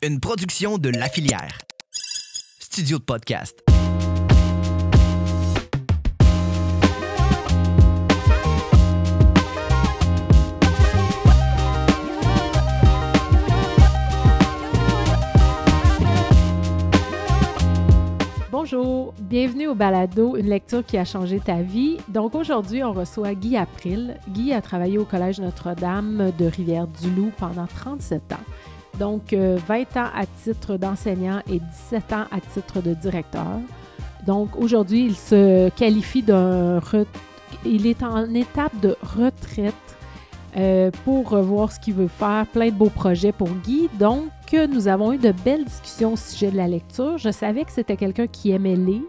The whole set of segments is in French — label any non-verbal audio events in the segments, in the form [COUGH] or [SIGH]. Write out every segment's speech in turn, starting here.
une production de La Filière. Studio de podcast. Bonjour, bienvenue au Balado, une lecture qui a changé ta vie. Donc aujourd'hui, on reçoit Guy April. Guy a travaillé au Collège Notre-Dame de Rivière-du-Loup pendant 37 ans. Donc 20 ans à titre d'enseignant et 17 ans à titre de directeur. Donc aujourd'hui, il se qualifie d'un... Il est en étape de retraite euh, pour voir ce qu'il veut faire. Plein de beaux projets pour Guy. Donc, nous avons eu de belles discussions au sujet de la lecture. Je savais que c'était quelqu'un qui aimait lire,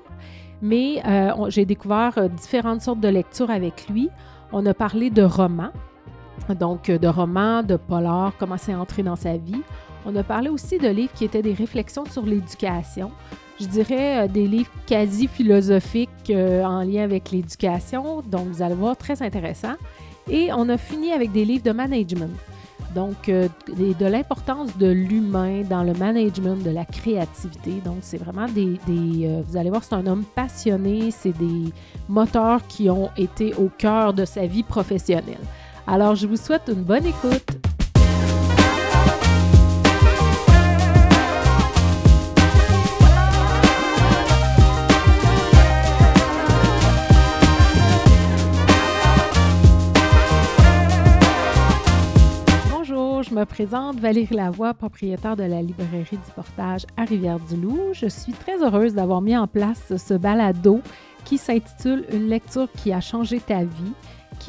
mais euh, j'ai découvert euh, différentes sortes de lectures avec lui. On a parlé de romans, donc de romans, de polar, comment c'est entré dans sa vie. On a parlé aussi de livres qui étaient des réflexions sur l'éducation. Je dirais des livres quasi philosophiques en lien avec l'éducation. Donc, vous allez voir, très intéressant. Et on a fini avec des livres de management. Donc, euh, de l'importance de l'humain dans le management, de la créativité. Donc, c'est vraiment des... Euh, vous allez voir, c'est un homme passionné, c'est des moteurs qui ont été au cœur de sa vie professionnelle. Alors, je vous souhaite une bonne écoute. je me présente Valérie Lavoie, propriétaire de la librairie du Portage à Rivière-du-Loup. Je suis très heureuse d'avoir mis en place ce balado qui s'intitule Une lecture qui a changé ta vie,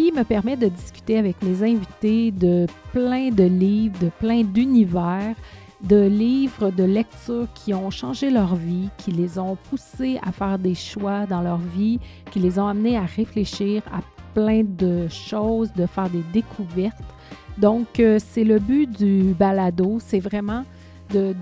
qui me permet de discuter avec mes invités de plein de livres, de plein d'univers, de livres, de lectures qui ont changé leur vie, qui les ont poussés à faire des choix dans leur vie, qui les ont amenés à réfléchir à plein de choses, de faire des découvertes. Donc, euh, c'est le but du balado, c'est vraiment de,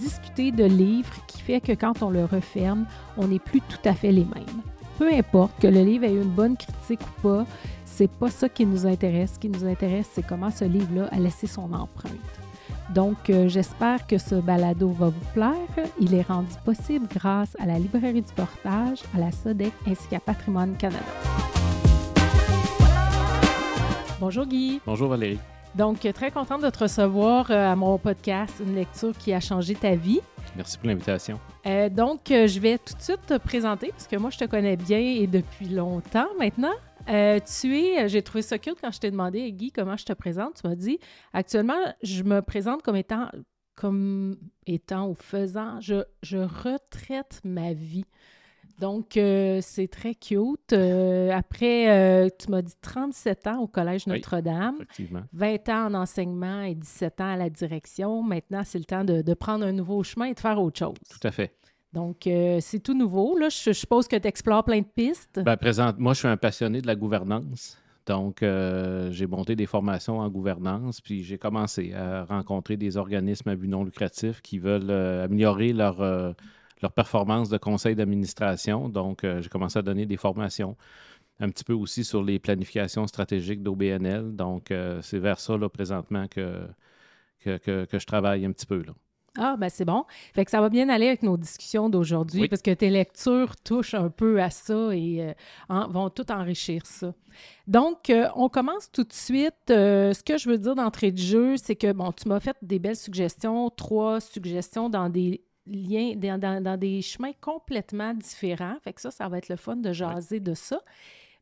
discuter de livres qui fait que quand on le referme, on n'est plus tout à fait les mêmes. Peu importe que le livre ait eu une bonne critique ou pas, c'est pas ça qui nous intéresse. Ce qui nous intéresse, c'est comment ce livre-là a laissé son empreinte. Donc, euh, j'espère que ce balado va vous plaire. Il est rendu possible grâce à la Librairie du Portage, à la SODEC ainsi qu'à Patrimoine Canada. Bonjour Guy. Bonjour Valérie. Donc, très contente de te recevoir euh, à mon podcast, une lecture qui a changé ta vie. Merci pour l'invitation. Euh, donc, euh, je vais tout de suite te présenter parce que moi, je te connais bien et depuis longtemps maintenant. tu es, j'ai trouvé ça cute quand je t'ai demandé, Guy, comment je te présente. Tu m'as dit, actuellement, je me présente comme étant, comme étant ou faisant, je, je retraite ma vie. Donc, euh, c'est très cute. Euh, après, euh, tu m'as dit 37 ans au Collège Notre-Dame, 20 ans en enseignement et 17 ans à la direction. Maintenant, c'est le temps de, prendre un nouveau chemin et de faire autre chose. Tout à fait. Donc, c'est tout nouveau. Là, je, suppose que tu explores plein de pistes. Bien, présente, moi, je suis un passionné de la gouvernance. Donc, j'ai monté des formations en gouvernance, puis j'ai commencé à rencontrer des organismes à but non lucratif qui veulent améliorer leur leur performance de conseil d'administration. Donc, euh, j'ai commencé à donner des formations un petit peu aussi sur les planifications stratégiques d'OBNL. Donc, euh, c'est vers ça, là, présentement, que, que, je travaille un petit peu, là. Ah, ben c'est bon. Fait que ça va bien aller avec nos discussions d'aujourd'hui parce que tes lectures touchent un peu à ça et euh, vont tout enrichir ça. Donc, on commence tout de suite. ce que je veux dire d'entrée de jeu, c'est que, bon, tu m'as fait des belles suggestions, trois suggestions dans des liens, dans, des chemins complètement différents. Fait que ça, ça va être le fun de jaser de ça.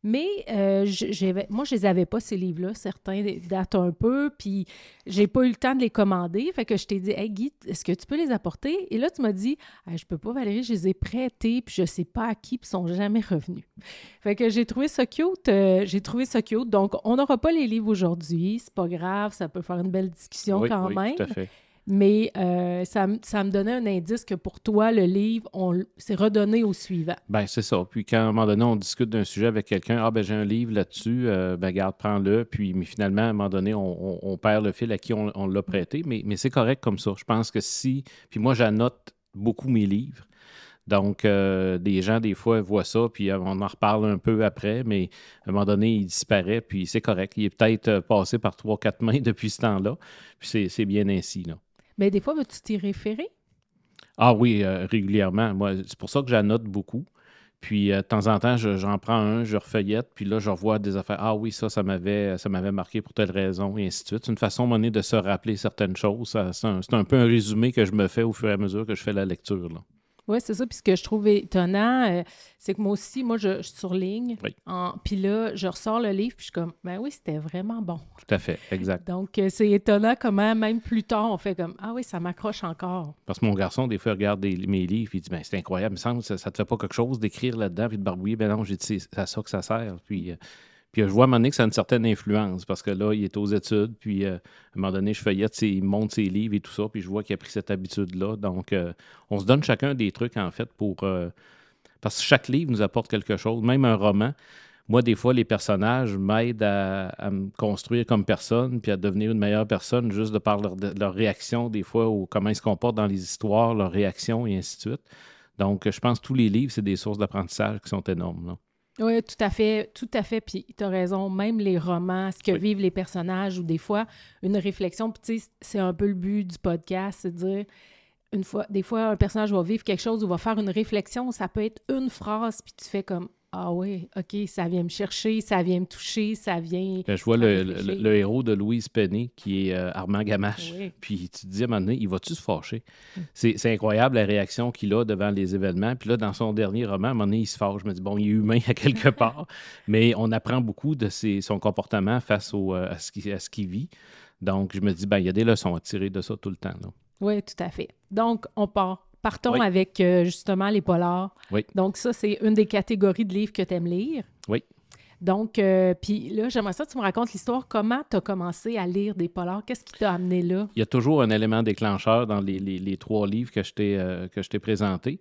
Mais euh, moi, je les avais pas, ces livres-là. Certains datent un peu, puis j'ai pas eu le temps de les commander. Fait que je t'ai dit, Hey Guy, est-ce que tu peux les apporter? Et là, tu m'as dit, Je je peux pas, Valérie, je les ai prêtés, puis je sais pas à qui, puis ils sont jamais revenus. Fait que j'ai trouvé ça cute. Euh, j'ai trouvé ça cute. Donc, on n'aura pas les livres aujourd'hui. C'est pas grave, ça peut faire une belle discussion quand oui, même. Tout à fait mais euh, ça, me donnait un indice que pour toi, le livre, c'est redonné au suivant. Ben c'est ça. Puis quand à un moment donné, on discute d'un sujet avec quelqu'un, ah ben j'ai un livre là-dessus, euh, ben garde, prends-le. Puis mais finalement, à un moment donné, on, perd le fil à qui on, l'a prêté. Mais, mais c'est correct comme ça. Je pense que si. Puis moi, j'annote beaucoup mes livres. Donc, euh, des gens, des fois, voient ça, puis on en reparle un peu après, mais à un moment donné, il disparaît, puis c'est correct. Il est peut-être passé par trois, quatre mains [LAUGHS] depuis ce temps-là, puis c'est bien ainsi. Là. Mais des fois, vas-tu t'y référer? Ah oui, euh, régulièrement. Moi, c'est pour ça que j'annote beaucoup. Puis euh, de temps en temps, je- j'en prends un, je refeuillette, puis là, je revois des affaires. Ah oui, ça, ça m'avait, ça m'avait marqué pour telle raison, et ainsi de suite. C'est une façon, donné, de se rappeler certaines choses. C'est un, peu un résumé que je me fais au fur et à mesure que je fais la lecture. Oui, c'est ça. Puis ce que je trouve étonnant, euh, c'est que moi aussi, moi, je, je surligne. Oui. En- Puis là, je ressors le livre, puis je suis comme, ben oui, c'était vraiment bon. Tout à fait, exact. Donc, euh, c'est étonnant comment, même plus tard, on fait comme, ah oui, ça m'accroche encore. Parce que mon garçon, des fois, il regarde des- mes livres, puis il dit ben, C'est incroyable, il me semble que ça, ça te fait pas quelque chose d'écrire là-dedans, puis de barbouiller. Ben non, j'ai dit C'est à ça que ça sert. Puis, euh, puis euh, je vois à un moment donné que ça a une certaine influence, parce que là, il est aux études, puis euh, à un moment donné, je feuillette, il monte ses livres et tout ça, puis je vois qu'il a pris cette habitude-là. Donc, euh, on se donne chacun des trucs, en fait, pour. parce que chaque livre nous apporte quelque chose, même un roman. Moi, des fois, les personnages m'aident à, me construire comme personne, puis à devenir une meilleure personne, juste de par leur, leur réaction, des fois, ou comment ils se comportent dans les histoires, leurs réactions, et ainsi de suite. Donc, je pense que tous les livres, c'est des sources d'apprentissage qui sont énormes. là. Oui, tout à fait, tout à fait. Puis tu as raison, même les romans, ce que Oui. vivent les personnages, ou des fois, une réflexion, puis tu sais, c'est un peu le but du podcast, c'est dire, une fois, des fois, un personnage va vivre quelque chose ou va faire une réflexion, ça peut être une phrase, puis tu fais comme, ah oui, OK, ça vient me chercher, ça vient me toucher, ça vient... Là, je vois le, réfléchit. le- le héros de Louise Penny, qui est euh, Armand Gamache. Oui. Puis tu te dis à un moment donné, il va-tu se fâcher? Mm. C'est incroyable la réaction qu'il a devant les événements. Puis là, dans son dernier roman, à un moment donné, il se fâche. Je me dis, bon, il est humain à quelque [LAUGHS] part. Mais on apprend beaucoup de ses- son comportement face au, euh, à ce qu'il vit. Donc, je me dis, ben, il y a des leçons à tirer de ça tout le temps. là. Oui, tout à fait. Donc, on part. Partons Oui. avec euh, justement les polars. Oui. Donc, ça, c'est une des catégories de livres que tu aimes lire. Oui. Donc, euh, puis là, j'aimerais ça que tu me racontes l'histoire. Comment tu as commencé à lire des polars? Qu'est-ce qui t'a amené là? Il y a toujours un élément déclencheur dans les, les- les trois livres que je t'ai euh, que je t'ai présentés.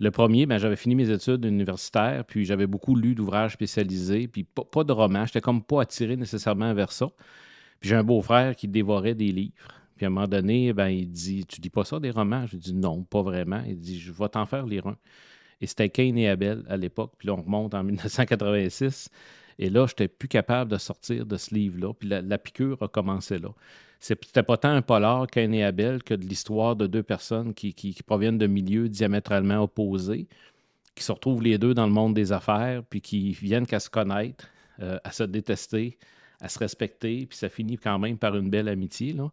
Le premier, ben, j'avais fini mes études universitaires, puis j'avais beaucoup lu d'ouvrages spécialisés, puis pas, pas de romans. J'étais comme pas attiré nécessairement vers ça. Puis j'ai un beau-frère qui dévorait des livres. Puis à un moment donné, ben, il dit Tu lis pas ça des romans Je dis Non, pas vraiment. Il dit Je vais t'en faire lire un. Et c'était Cain et Abel à l'époque. Puis là, on remonte en [LAUGHS] 1986. Et là, je n'étais plus capable de sortir de ce livre-là. Puis la, piqûre a commencé là. C'était pas tant un polar Cain et Abel que de l'histoire de deux personnes qui proviennent de milieux diamétralement opposés, qui se retrouvent les deux dans le monde des affaires, puis qui viennent qu'à se connaître, euh, à se détester, à se respecter, puis ça finit quand même par une belle amitié. Là.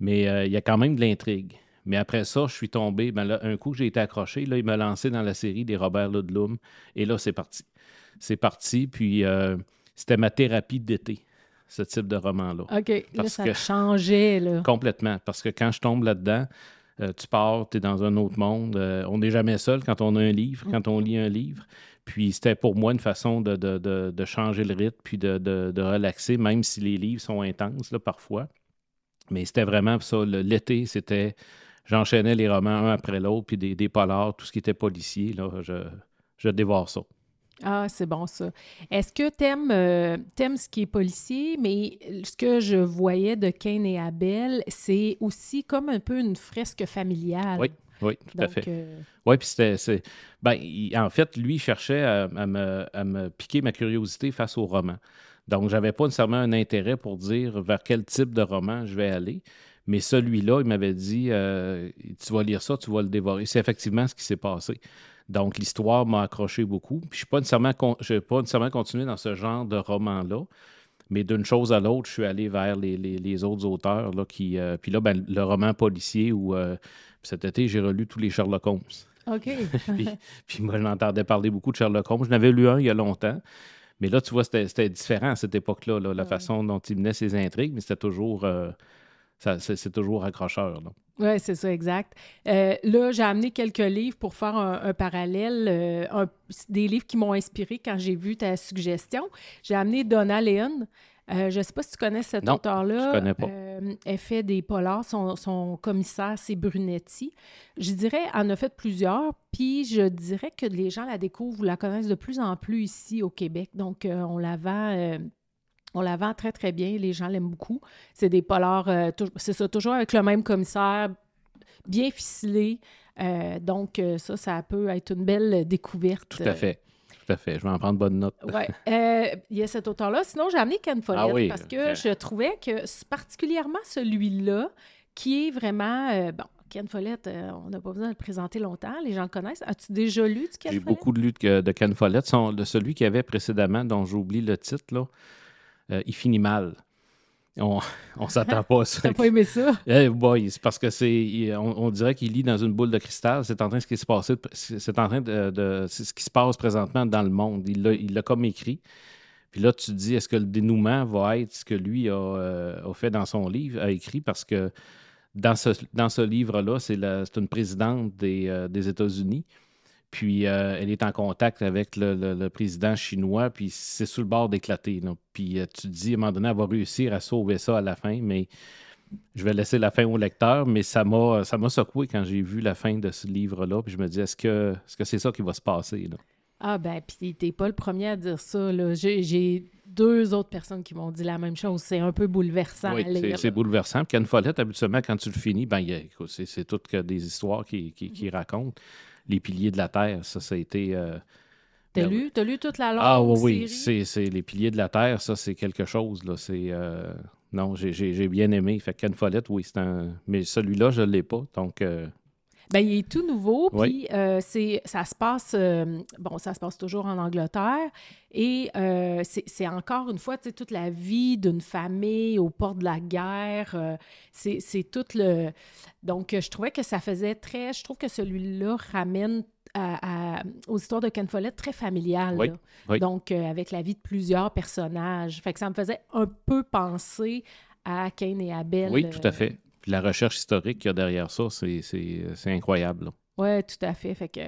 Mais euh, il y a quand même de l'intrigue. Mais après ça, je suis tombé. Ben là, un coup que j'ai été accroché, là, il m'a lancé dans la série des Robert Ludlum. Et là, c'est parti. C'est parti. Puis euh, c'était ma thérapie d'été, ce type de roman-là. OK, là, Parce ça que- changeait, là. Complètement. Parce que quand je tombe là-dedans, euh, tu pars, tu es dans un autre monde. Euh, on n'est jamais seul quand on a un livre, quand on lit un livre. Puis c'était pour moi une façon de, de- de- de changer le rythme puis de, de- de relaxer, même si les livres sont intenses là, parfois. Mais c'était vraiment ça. L'été, c'était. J'enchaînais les romans un après l'autre, puis des, des polars, tout ce qui était policier. Là, je, je dévore ça. Ah, c'est bon ça. Est-ce que t'aimes euh, t'aimes ce qui est policier, mais ce que je voyais de Cain et Abel, c'est aussi comme un peu une fresque familiale. Oui, oui, tout à fait. euh, Oui, puis c'était. Ben, il- en fait, lui, il cherchait à, à me, à me piquer ma curiosité face au roman. Donc, j'avais pas nécessairement un intérêt pour dire vers quel type de roman je vais aller. Mais celui-là, il m'avait dit euh, Tu vas lire ça, tu vas le dévorer. C'est effectivement ce qui s'est passé. Donc, l'histoire m'a accroché beaucoup. Puis, je n'ai pas, nécessairement con- pas nécessairement continué dans ce genre de roman-là. Mais d'une chose à l'autre, je suis allé vers les, les- les autres auteurs. Là, qui, euh, puis là, ben, le roman policier où euh, cet été, j'ai relu tous les Sherlock Holmes. OK. [LAUGHS] puis, puis moi, je m'entendais parler beaucoup de Sherlock Holmes. Je n'avais lu un il y a longtemps. Mais là, tu vois, c'était différent à cette époque-là, là, la Ouais. façon dont il menait ses intrigues, mais c'était toujours, euh, c'est toujours accrocheur. Oui, c'est ça, exact. Euh, là, j'ai amené quelques livres pour faire un, un parallèle, euh, un- des livres qui m'ont inspiré quand j'ai vu ta suggestion. J'ai amené Donna Leon. Euh, je ne sais pas si tu connais cet auteur-là. je connais pas. Euh, elle fait des polars. Son, son commissaire, c'est Brunetti. Je dirais, elle en a fait plusieurs. Puis je dirais que les gens la découvrent ou la connaissent de plus en plus ici au Québec. Donc, euh, on la vend. on la vend très, très bien. Les gens l'aiment beaucoup. C'est des polars, c'est ça, toujours avec le même commissaire, bien ficelé. Donc, ça, ça peut être une belle découverte. Tout à fait. Tout à fait. Je vais en prendre bonne note. Ouais. [LAUGHS] Euh, Il y a cet auteur-là. Sinon, j'ai amené Ken Follett Ah oui, parce que je trouvais que particulièrement celui-là, qui est vraiment, euh, bon, Ken Follett, euh, on n'a pas besoin de le présenter longtemps, les gens le connaissent. As-tu déjà lu du Ken J'ai beaucoup de luttes de Ken Follett. Son- de celui qu'il y avait précédemment, dont j'oublie le titre, là, il finit mal. On ne s'attend pas à ça. T'as pas aimé ça? Boy, c'est parce que c'est. On, on dirait qu'il lit dans une boule de cristal. C'est en train de ce qui se passe. C'est en train de. de- c'est ce qui se passe présentement dans le monde. Il l'a comme écrit. Puis là, tu te dis, est-ce que le dénouement va être ce que lui a, euh, a fait dans son livre, a écrit? Parce que dans ce, dans ce livre-là, c'est une présidente des, euh, des États-Unis. Puis euh, elle est en contact avec le, président chinois, puis c'est sur le bord d'éclater. Puis euh, tu te dis, à un moment donné, elle va réussir à sauver ça à la fin, mais je vais laisser la fin au lecteur, mais ça m'a secoué quand j'ai vu la fin de ce livre-là. Puis je me dis, est-ce que c'est ça qui va se passer? Ah ben, puis t'es pas le premier à dire ça. là. J'ai deux autres personnes qui m'ont dit la même chose. C'est un peu bouleversant Oui, c'est- bouleversant. Puis Ken Follett, habituellement, quand tu le finis, ben, c'est toutes que des histoires qu'il qui, qui raconte. Les piliers de la Terre, ça, ça a été... euh, T'as ben, lu, t'as lu toute la longue Ah oui, oui, c'est les piliers de la Terre, ça, c'est quelque chose. Là. C'est, euh, non, j'ai- bien aimé. Fait que Ken Follett, oui, c'est un... Mais celui-là, je ne l'ai pas. Donc, euh, Ben, il est tout nouveau, Oui. puis euh, c'est, ça se passe, euh, bon, ça se passe toujours en Angleterre, et euh, c'est, c'est encore une fois, tu sais, toute la vie d'une famille au port de la guerre, c'est, c'est tout le... Donc, je trouvais que ça faisait très... Je trouve que celui-là ramène à- à- aux histoires de Ken Follett très familiales, Oui, là. oui. donc euh, avec la vie de plusieurs personnages. Fait que ça me faisait un peu penser à Cain et Abel. oui, tout à fait. Puis la recherche historique qu'il y a derrière ça, c'est- incroyable. Oui, tout à fait. Fait que...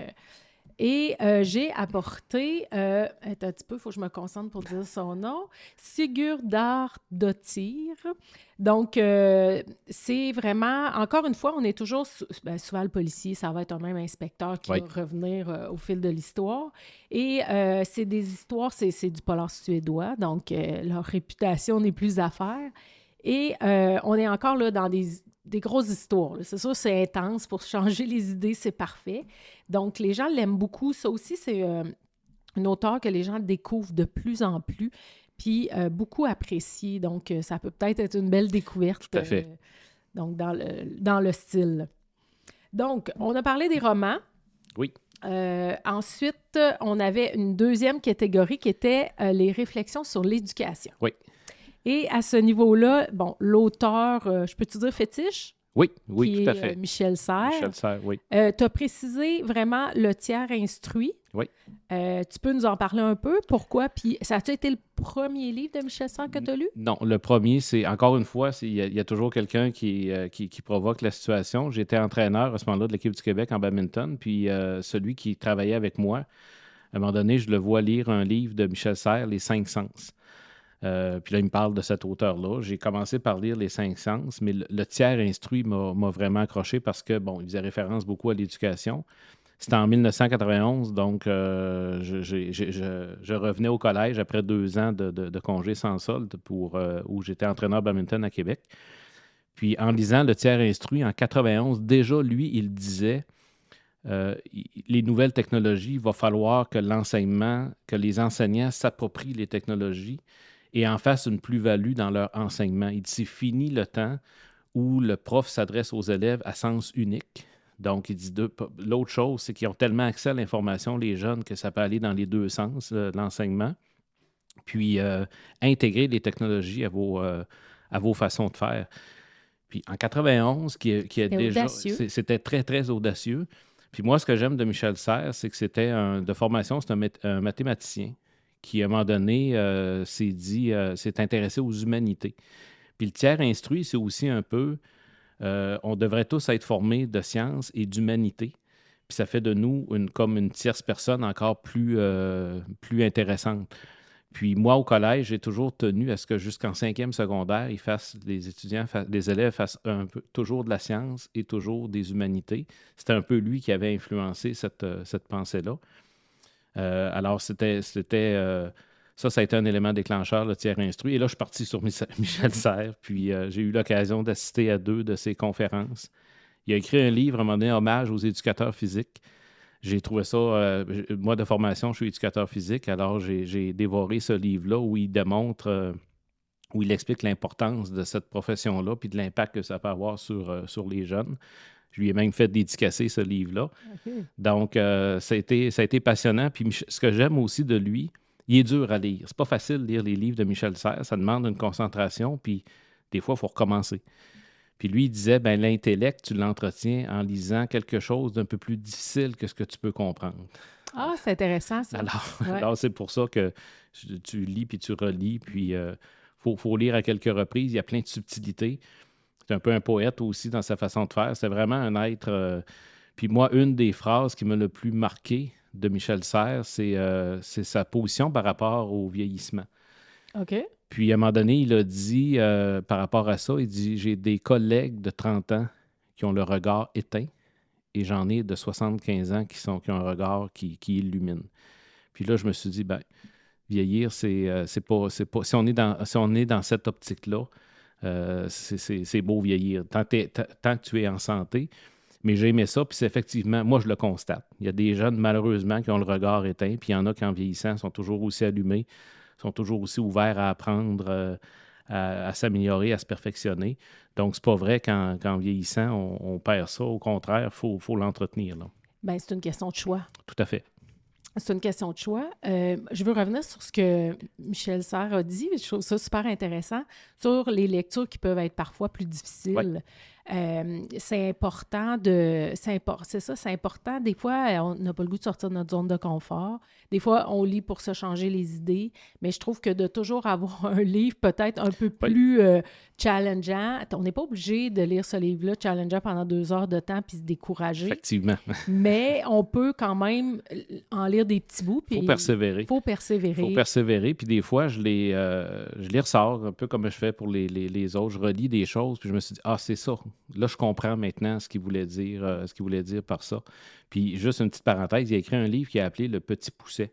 Et euh, j'ai apporté, euh, attends un petit peu, il faut que je me concentre pour dire son nom, Sigurdar Dottir. Donc, euh, c'est vraiment, encore une fois, on est toujours, ben, souvent le policier, ça va être un même inspecteur qui Oui. va revenir au fil de l'histoire. Et c'est des histoires, c'est c'est du polar suédois, donc leur réputation n'est plus à faire. Et euh, on est encore là dans des, des grosses histoires. C'est sûr, c'est intense. Pour changer les idées, c'est parfait. Donc, les gens l'aiment beaucoup. Ça aussi, c'est euh, une auteure que les gens découvrent de plus en plus, puis euh, beaucoup apprécié. Donc, ça peut peut-être être une belle découverte. Tout à fait. donc, dans le, dans le style. Donc, on a parlé des romans. Oui. Euh, ensuite, on avait une deuxième catégorie qui était euh, les réflexions sur l'éducation. Oui. Et à ce niveau-là, bon, l'auteur, euh, je peux-tu dire fétiche? Oui, oui, qui tout à fait. euh, Michel Serres. Michel Serres, oui. tu as précisé vraiment le tiers instruit. Oui. Euh, tu peux nous en parler un peu? Pourquoi? Puis, ça a-tu été le premier livre de Michel Serres que tu as lu? Non, le premier, c'est encore une fois, il y, a- il y a toujours quelqu'un qui, euh, qui, qui provoque la situation. J'étais entraîneur à ce moment-là de l'équipe du Québec en badminton, puis euh, celui qui travaillait avec moi, à un moment donné, je le vois lire un livre de Michel Serres, Les Cinq Sens. Euh, puis là, il me parle de cet auteur-là. J'ai commencé par lire Les Cinq Sens, mais le, tiers instruit m'a vraiment accroché parce que, bon, il faisait référence beaucoup à l'éducation. C'était en 1991, donc euh, je, revenais au collège après deux ans de, de- de congé sans solde pour, euh, où j'étais entraîneur badminton à Québec. Puis en lisant le tiers instruit en 91, déjà lui, il disait les nouvelles technologies, il va falloir que l'enseignement, que les enseignants s'approprient les technologies et en fassent une plus-value dans leur enseignement. Il dit c'est fini le temps où le prof s'adresse aux élèves à sens unique. Donc, il dit l'autre chose, c'est qu'ils ont tellement accès à l'information, les jeunes, que ça peut aller dans les deux sens, euh, l'enseignement. Puis, euh, intégrer les technologies à vos, euh, à vos façons de faire. Puis, en 91, qui, est- qui est C'était déjà. C'était très, très audacieux. Puis, moi, ce que j'aime de Michel Serres, c'est que c'était de formation, c'est un mathématicien qui, à un moment donné, euh, s'est dit, euh, s'est intéressé aux humanités. Puis, le tiers instruit, c'est aussi un peu. euh, on devrait tous être formés de sciences et d'humanité. Puis ça fait de nous une, comme une tierce personne encore plus, plus intéressante. Puis moi, au collège, j'ai toujours tenu à ce que jusqu'en cinquième secondaire, ils fassent, les étudiants, les élèves fassent toujours de la science et toujours des humanités. C'était un peu lui qui avait influencé cette, cette pensée-là. Euh, alors, c'était, euh, ça, ça a été un élément déclencheur, le tiers instruit. Et là, je suis parti sur Mich- [LAUGHS] Michel Serres, puis euh, j'ai eu l'occasion d'assister à deux de ses conférences. Il a écrit un livre, à un moment donné, hommage aux éducateurs physiques. J'ai trouvé ça, moi de formation, je suis éducateur physique, alors j'ai dévoré ce livre-là où il démontre où il explique l'importance de cette profession-là puis de l'impact que ça peut avoir sur, sur les jeunes. Je lui ai même fait dédicacer ce livre-là. Donc, euh, ça, a été, ça a été passionnant. Puis ce que j'aime aussi de lui, il est dur à lire. C'est pas facile de lire les livres de Michel Serres. Ça demande une concentration, puis des fois, il faut recommencer. Puis lui, il disait, ben l'intellect, tu l'entretiens en lisant quelque chose d'un peu plus difficile que ce que tu peux comprendre. Ah, c'est intéressant, ça. Alors, c'est pour ça que tu lis, puis tu relis, puis il euh, faut, lire à quelques reprises. Il y a plein de subtilités. C'est un peu un poète aussi dans sa façon de faire. C'est vraiment un être... Euh, puis moi, une des phrases qui m'a le plus marqué de Michel Serres, euh, c'est sa position par rapport au vieillissement. OK. Puis à un moment donné, il a dit euh, par rapport à ça, il dit J'ai des collègues de 30 ans qui ont le regard éteint et j'en ai de 75 ans qui, sont, qui ont un regard qui, illumine. Puis là, je me suis dit, ben, vieillir, c'est pas, pas. Si on est dans, si on est dans cette optique-là, c'est beau vieillir. Tant, tant, que tu es en santé, mais j'ai aimé ça, puis c'est effectivement, moi je le constate. Il y a des jeunes, malheureusement, qui ont le regard éteint, puis il y en a qui, en vieillissant, sont toujours aussi allumés, sont toujours aussi ouverts à apprendre, euh, à, s'améliorer, à se perfectionner. Donc, c'est pas vrai qu'en vieillissant, on, perd ça. Au contraire, il faut, l'entretenir. Bien, c'est une question de choix. Tout à fait. C'est une question de choix. Euh, je veux revenir sur ce que Michel Serre a dit. Je trouve ça super intéressant sur les lectures qui peuvent être parfois plus difficiles. Euh, c'est important de. C'est ça, c'est important. Des fois, on n'a pas le goût de sortir de notre zone de confort. Des fois, on lit pour se changer les idées. Mais je trouve que de toujours avoir [LAUGHS] un livre peut-être un peu plus euh, challengeant, on n'est pas obligé de lire ce livre-là challengeant pendant deux heures de temps puis se décourager. Effectivement. [LAUGHS] mais on peut quand même en lire des petits bouts. Il faut persévérer. Il faut persévérer. Il faut persévérer. Puis des fois, je les, euh, je les ressors un peu comme je fais pour les, les, les autres. Je relis des choses puis je me suis dit, ah, c'est ça Là, je comprends maintenant ce qu'il voulait dire, euh, ce qu'il voulait dire par ça. Puis juste une petite parenthèse, il a écrit un livre qui a appelé Le Petit Pousset.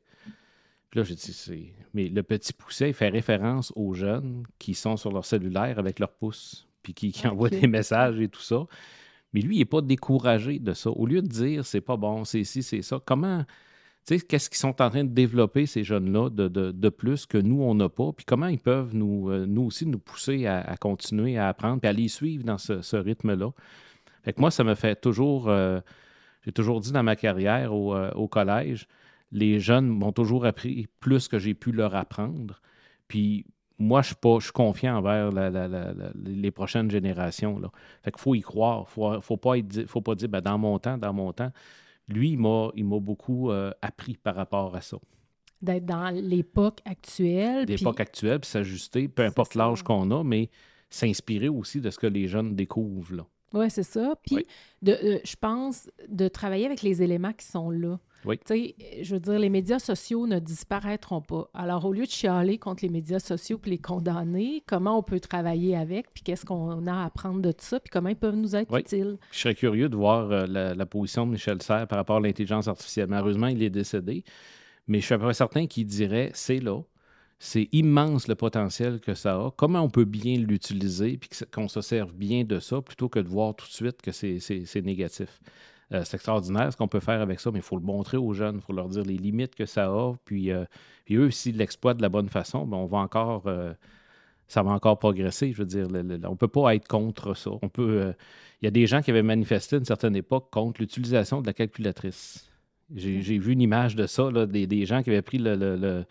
Puis là, j'ai dit, c'est. Mais le petit pousset, il fait référence aux jeunes qui sont sur leur cellulaire avec leur pouce, puis qui, envoient des messages et tout ça. Mais lui, il n'est pas découragé de ça. Au lieu de dire, c'est pas bon, c'est ci, c'est ça, comment tu sais, qu'est-ce qu'ils sont en train de développer, ces jeunes-là, de, plus que nous, on n'a pas, puis comment ils peuvent nous, euh, nous aussi nous pousser à, continuer à apprendre, puis à les suivre dans ce, rythme-là? Fait que moi, ça me fait toujours, euh, j'ai toujours dit dans ma carrière euh, au, collège, les jeunes m'ont toujours appris plus que j'ai pu leur apprendre. Puis moi, je suis, pas, je confiant envers les prochaines générations. Là. Fait qu'il faut y croire. Il faut, faut, pas, faut pas dire ben, dans mon temps, dans mon temps lui, il m'a beaucoup euh, appris par rapport à ça. D'être dans l'époque actuelle. L'époque actuelle, puis s'ajuster, peu importe l'âge qu'on a, mais s'inspirer aussi de ce que les jeunes découvrent. Là. Oui, c'est ça. Puis, de, euh, je pense, de travailler avec les éléments qui sont là. Oui. Tu sais, je veux dire, les médias sociaux ne disparaîtront pas. Alors, au lieu de chialer contre les médias sociaux puis les condamner, comment on peut travailler avec, puis qu'est-ce qu'on a à apprendre de ça, puis comment ils peuvent nous être utiles? Je serais curieux de voir euh, la, position de Michel Serres par rapport à l'intelligence artificielle. Malheureusement, il est décédé, mais je suis à peu près certain qu'il dirait c'est là, c'est immense le potentiel que ça a. Comment on peut bien l'utiliser puis qu'on se serve bien de ça plutôt que de voir tout de suite que c'est négatif? Euh, c'est extraordinaire ce qu'on peut faire avec ça, mais il faut le montrer aux jeunes, il faut leur dire les limites que ça a. Puis, euh, puis eux, s'ils l'exploitent de la bonne façon, ben, on va encore, euh, ça va encore progresser. Je veux dire, on ne peut pas être contre ça. On peut. Il y a des gens qui avaient manifesté à une certaine époque contre l'utilisation de la calculatrice. J'ai vu une image de ça, des, gens qui avaient pris le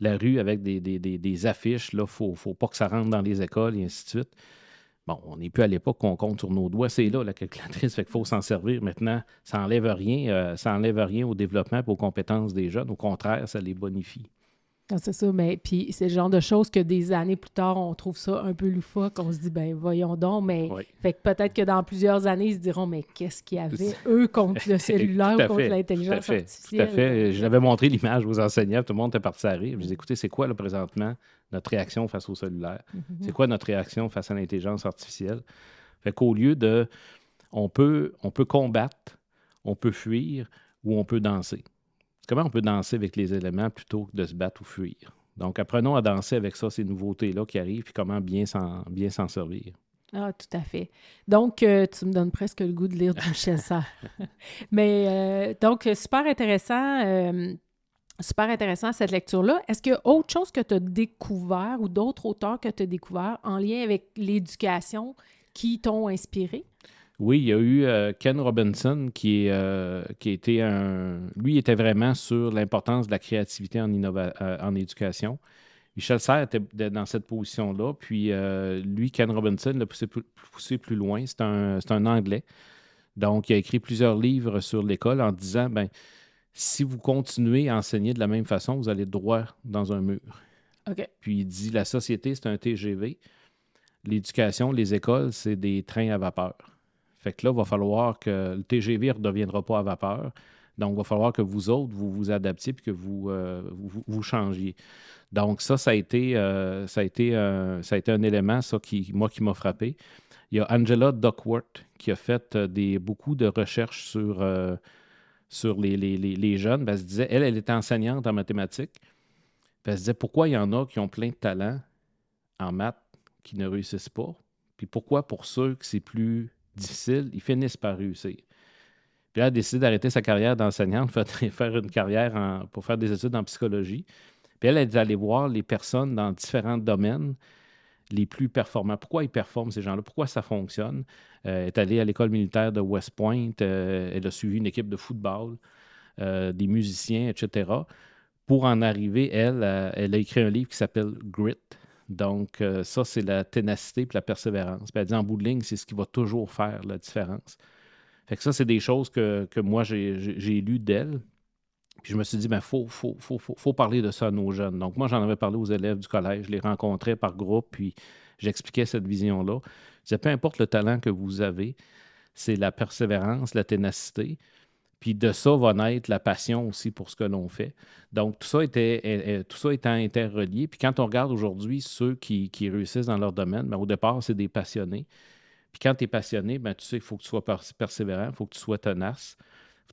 la rue avec des, affiches. Il ne faut, pas que ça rentre dans les écoles et ainsi de suite. Bon, on n'est plus à l'époque qu'on compte sur nos doigts. C'est là la calculatrice, [LAUGHS] fait qu'il faut s'en servir. Maintenant, ça n'enlève rien, euh, rien au développement et aux compétences des jeunes. Au contraire, ça les bonifie. Ah, c'est ça, mais puis c'est le genre de choses que des années plus tard, on trouve ça un peu loufoque, on se dit, ben voyons donc, mais fait que peut-être que dans plusieurs années, ils se diront, mais qu'est-ce qu'il y avait, eux, contre le [LAUGHS] cellulaire ou contre l'intelligence artificielle? Tout à fait. Je l'avais montré l'image aux enseignants, tout le monde était parti à rire. Je dis, écoutez, c'est quoi, là, présentement, notre réaction face au cellulaire? Mm-hmm. C'est quoi notre réaction face à l'intelligence artificielle? Fait qu'au lieu de, on peut, on peut combattre, on peut fuir ou on peut danser comment on peut danser avec les éléments plutôt que de se battre ou fuir? Donc, apprenons à danser avec ça, ces nouveautés-là qui arrivent, puis comment bien s'en, bien s'en servir. Ah, tout à fait. Donc, euh, tu me donnes presque le goût de lire du [LAUGHS] Michel [LAUGHS] Mais, euh, donc, super intéressant. Euh, Super intéressant cette lecture-là. Est-ce qu'il y a autre chose que tu as découvert ou d'autres auteurs que tu as découvert en lien avec l'éducation qui t'ont inspiré? Oui, il y a eu euh, Ken Robinson qui, est, euh, qui était un. Lui était vraiment sur l'importance de la créativité en, euh, en éducation. Michel Serres était dans cette position-là. Puis lui, Ken Robinson, l'a poussé, poussé, plus loin. C'est un, un, Anglais. Donc, il a écrit plusieurs livres sur l'école en disant ben, si vous continuez à enseigner de la même façon, vous allez droit dans un mur. Puis il dit la société, c'est un TGV. L'éducation, les écoles, c'est des trains à vapeur. Fait que là, il va falloir que le TGV ne redeviendra pas à vapeur. Donc, il va falloir que vous autres, vous vous adaptiez et que vous, euh, vous, changiez. Donc, ça, ça a été, euh, ça a été, ça a été un élément, ça, qui, moi, qui m'a frappé. Il y a Angela Duckworth qui a fait euh, des, beaucoup de recherches sur, sur les, les, jeunes. elle se disait, elle, elle était enseignante en mathématiques. elle se disait, pourquoi il y en a qui ont plein de talents en maths qui ne réussissent pas? Puis pourquoi pour ceux que c'est plus difficile, ils finissent par réussir? Puis elle a décidé d'arrêter sa carrière d'enseignante, [LAUGHS] faire une carrière pour faire des études en psychologie. Puis elle est allée voir les personnes dans différents domaines les plus performants. Pourquoi ils performent, ces gens-là? Pourquoi ça fonctionne? Euh, elle est allée à l'école militaire de West Point. Euh, elle a suivi une équipe de football, euh, des musiciens, etc. Pour en arriver, elle, elle a écrit un livre qui s'appelle Grit. Donc, ça, c'est la ténacité et la persévérance. Puis elle dit en bout de ligne, c'est ce qui va toujours faire la différence. Fait que ça, c'est des choses que, que moi, j'ai lues d'elle. Puis je me suis dit, il ben, faut, faut, faut, faut, parler de ça à nos jeunes. Donc, moi, j'en avais parlé aux élèves du collège, je les rencontrais par groupe, puis j'expliquais cette vision-là. Je disais, peu importe le talent que vous avez, c'est la persévérance, la ténacité. Puis de ça va naître la passion aussi pour ce que l'on fait. Donc, tout ça était, tout ça étant interrelié. Puis quand on regarde aujourd'hui ceux qui, réussissent dans leur domaine, bien, au départ, c'est des passionnés. Puis quand tu es passionné, bien, tu sais qu'il faut que tu sois persévérant, il faut que tu sois tenace.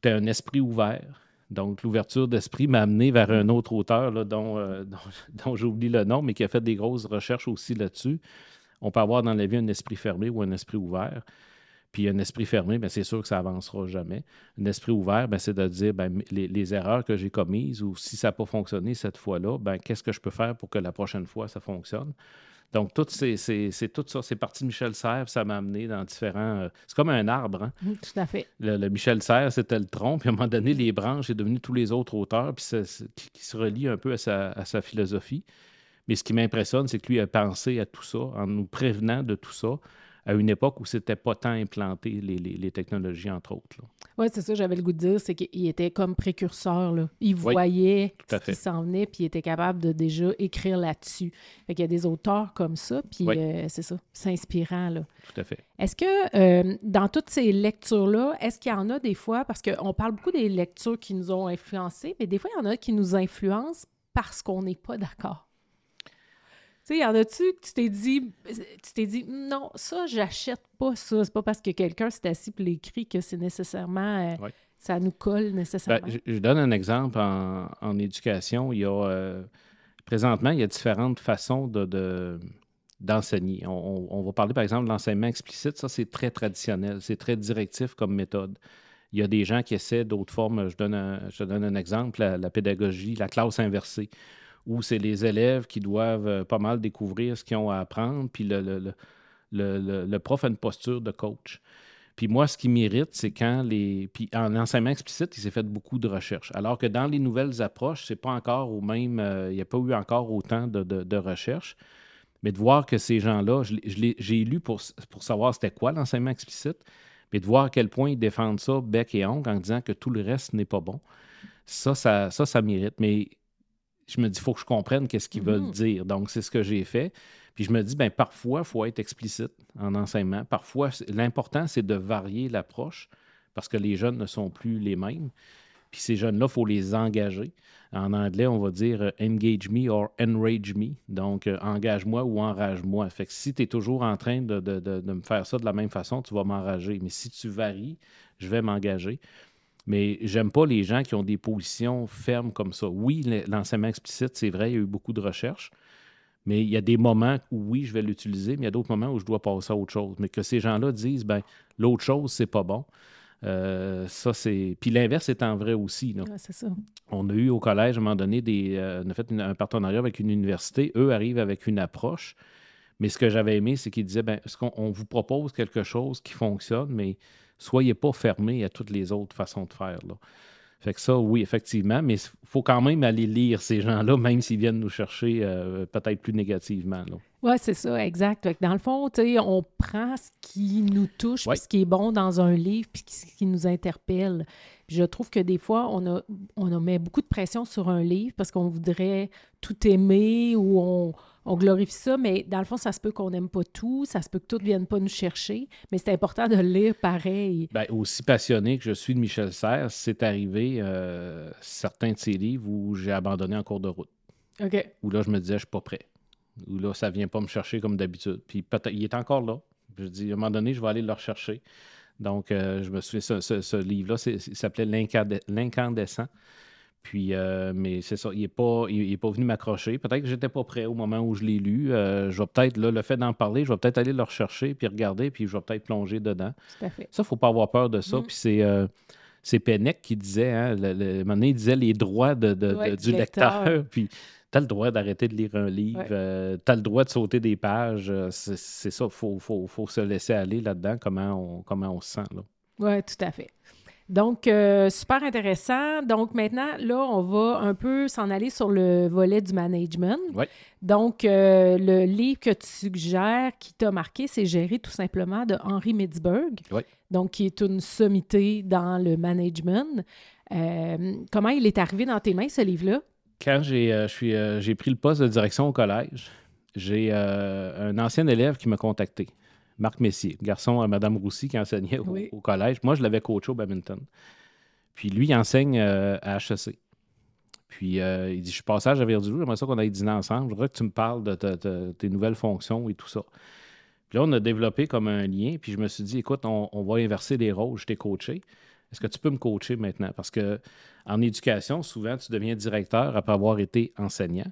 Tu as un esprit ouvert. Donc, l'ouverture d'esprit m'a amené vers un autre auteur dont, euh, [LAUGHS] dont, j'oublie le nom, mais qui a fait des grosses recherches aussi là-dessus. On peut avoir dans la vie un esprit fermé ou un esprit ouvert. Puis un esprit fermé, bien, c'est sûr que ça avancera jamais. Un esprit ouvert, bien, c'est de dire ben, les, erreurs que j'ai commises ou si ça n'a pas fonctionné cette fois-là, ben, qu'est-ce que je peux faire pour que la prochaine fois ça fonctionne? Donc, tout, c'est, tout ça. C'est parti de Michel Serres, ça m'a amené dans différents. Euh, c'est comme un arbre. Hein? tout à fait. Le, Michel Serres, c'était le tronc, puis à un moment donné, les branches, c'est devenu tous les autres auteurs, puis ça, qui se relie un peu à sa, philosophie. Mais ce qui m'impressionne, c'est que lui a pensé à tout ça en nous prévenant de tout ça à une époque où c'était pas tant implanté, les, technologies, entre autres. Oui, c'est ça, j'avais le goût de dire, c'est qu'il était comme précurseur. Là. Il voyait ce qui s'en venait, puis il était capable de déjà écrire là-dessus. Fait qu'il y a des auteurs comme ça, puis euh, c'est ça, c'est inspirant. Là. Tout à fait. Est-ce que euh, dans toutes ces lectures-là, est-ce qu'il y en a des fois, parce qu'on parle beaucoup des lectures qui nous ont influencés, mais des fois, il y en a qui nous influencent parce qu'on n'est pas d'accord? Tu sais, y en a-tu que tu t'es dit, tu t'es dit, non, ça, j'achète pas ça. C'est pas parce que quelqu'un s'est assis et l'écrit que c'est nécessairement, euh, ça nous colle nécessairement. Ben, je, donne un exemple en, éducation. Il y a, euh, présentement, il y a différentes façons de, d'enseigner. On, va parler, par exemple, de l'enseignement explicite. Ça, c'est très traditionnel. C'est très directif comme méthode. Il y a des gens qui essaient d'autres formes. Je, donne un, je donne un exemple, la pédagogie, la classe inversée où c'est les élèves qui doivent euh, pas mal découvrir ce qu'ils ont à apprendre, puis le, le, prof a une posture de coach. Puis moi, ce qui m'irrite, c'est quand les. Puis en enseignement explicite, il s'est fait beaucoup de recherches. Alors que dans les nouvelles approches, c'est pas encore au même. Euh, il n'y a pas eu encore autant de, de, recherches. Mais de voir que ces gens-là, j'ai lu pour, pour savoir c'était quoi l'enseignement explicite, mais de voir à quel point ils défendent ça bec et ongle en disant que tout le reste n'est pas bon, ça, ça, ça, ça m'irrite. Mais je me dis, il faut que je comprenne qu'est-ce qu'ils veulent mhm. dire. Donc, c'est ce que j'ai fait. Puis je me dis, ben parfois, il faut être explicite en enseignement. Parfois, l'important, c'est de varier l'approche parce que les jeunes ne sont plus les mêmes. Puis ces jeunes-là, il faut les engager. En anglais, on va dire euh, engage me or enrage me. Donc, euh, engage-moi ou enrage-moi. Fait que si tu es toujours en train de, de, me faire ça de la même façon, tu vas m'enrager. Mais si tu varies, je vais m'engager. Mais j'aime pas les gens qui ont des positions fermes comme ça. Oui, l'enseignement explicite, c'est vrai, il y a eu beaucoup de recherches. Mais il y a des moments où oui, je vais l'utiliser, mais il y a d'autres moments où je dois passer à autre chose. Mais que ces gens-là disent, ben l'autre chose, c'est pas bon. Euh, ça, c'est. Puis l'inverse étant vrai aussi. Là. Ouais, c'est ça. On a eu au collège, à un moment donné, des, euh, on a fait une- un partenariat avec une université. Eux arrivent avec une approche. Mais ce que j'avais aimé, c'est qu'ils disaient ben, est-ce qu'on on vous propose quelque chose qui fonctionne, mais soyez pas fermés à toutes les autres façons de faire. Fait que ça, oui, effectivement, mais il faut quand même aller lire ces gens-là, même s'ils viennent nous chercher euh, peut-être plus négativement. Oui, c'est ça, exact. Dans le fond, on prend ce qui nous touche, Ouais. puis ce qui est bon dans un livre, puis ce qui nous interpelle. Puis je trouve que des fois, on a, on a met beaucoup de pression sur un livre parce qu'on voudrait tout aimer ou on, on glorifie ça, mais dans le fond, ça se peut qu'on n'aime pas tout, ça se peut que tout ne vienne pas nous chercher, mais c'est important de le lire pareil. Ben, aussi passionné que je suis de Michel Serres, c'est arrivé euh, certains de ses livres où j'ai abandonné en cours de route. OK. Où là, je me disais, je suis pas prêt. Où là, ça vient pas me chercher comme d'habitude. Puis peut-être, il est encore là. Je dis, à un moment donné, je vais aller le rechercher. Donc, euh, je me souviens, ce, ce- ce livre-là, il s'appelait L'incandescent. Puis, euh, mais c'est ça, il n'est pas, il, il est pas venu m'accrocher. Peut-être que j'étais pas prêt au moment où je l'ai lu. Euh, je vais peut-être, là, le fait d'en parler, je vais peut-être aller le rechercher, puis regarder, puis je vais peut-être plonger dedans. Tout à fait. Ça, il ne faut pas avoir peur de ça. Puis c'est, c'est Pennec qui disait, hein, le, le- donné, il disait les droits de, de- Ouais, de- du lecteur. lecteur. [LAUGHS] Puis tu as le droit d'arrêter de lire un livre, Ouais. tu as le droit de sauter des pages. euh, C'est, ça, il faut, faut- faut se laisser aller là-dedans, comment on, comment on se sent. Là. Oui, tout à fait. Donc, euh, super intéressant. Donc, maintenant, là, on va un peu s'en aller sur le volet du management. Donc, euh, le livre que tu suggères qui t'a marqué, c'est Gérer tout simplement de Henri Mitzberg. Donc, qui est une sommité dans le management. Euh, comment il est arrivé dans tes mains, ce livre-là? Quand j'ai, suis, j'ai pris le poste de direction au collège, j'ai un ancien élève qui m'a contacté. Marc Messier, garçon à Mme Roussy qui enseignait au, Oui. au collège. Moi, je l'avais coaché au badminton. Puis lui, il enseigne euh, à HEC. Puis euh, il dit Je suis passage à Verdulou, j'aimerais ça qu'on aille dîner ensemble. Je voudrais que tu me parles de, ta- ta- tes nouvelles fonctions et tout ça. Puis là, on a développé comme un lien. Puis je me suis dit Écoute, on, on va inverser les rôles. Je t'ai coaché. Est-ce que tu peux me coacher maintenant? Parce que en éducation, souvent, tu deviens directeur après avoir été enseignant.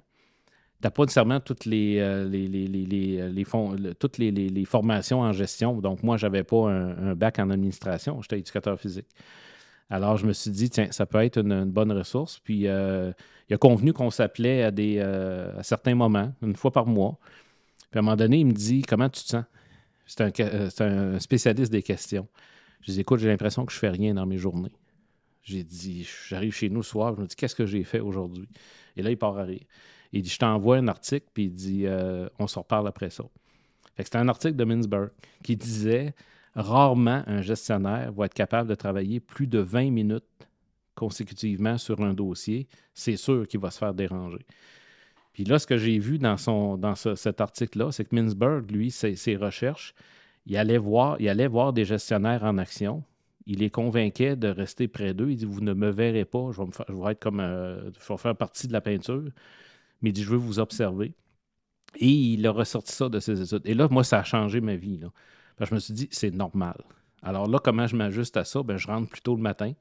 Tu n'as pas nécessairement toutes les, euh, les, les, les, les, euh, toutes les, formations en gestion. Donc, moi, je n'avais pas un, bac en administration. J'étais éducateur physique. Alors, je me suis dit, tiens, ça peut être une, bonne ressource. Puis, euh, il a convenu qu'on s'appelait à, à certains moments, une fois par mois. Puis, à un moment donné, il me dit, comment tu te sens? C'est un, ca- c'est un spécialiste des questions. Je dis, écoute, j'ai l'impression que je fais rien dans mes journées. J'ai dit, j'arrive chez nous le soir, je me dis, qu'est-ce que j'ai fait aujourd'hui? Et là, il part à rire. Il dit, je t'envoie un article, puis il dit, euh, on se reparle après ça. C'était un article de Mintzberg qui disait, rarement un gestionnaire va être capable de travailler plus de 20 minutes consécutivement sur un dossier. C'est sûr qu'il va se faire déranger. Puis là, ce que j'ai vu dans, son, dans ce- cet article-là, c'est que Mintzberg, lui, ses, ses recherches, il allait, voir, il allait voir des gestionnaires en action. Il les convainquait de rester près d'eux. Il dit Vous ne me verrez pas, je vais être comme. euh, je vais faire partie de la peinture. Mais il dit Je veux vous observer. Et il a ressorti ça de ses études. Et là, moi, ça a changé ma vie. Là. Je me suis dit C'est normal. Alors là, comment je m'ajuste à ça? Ben, Je rentre plus tôt le matin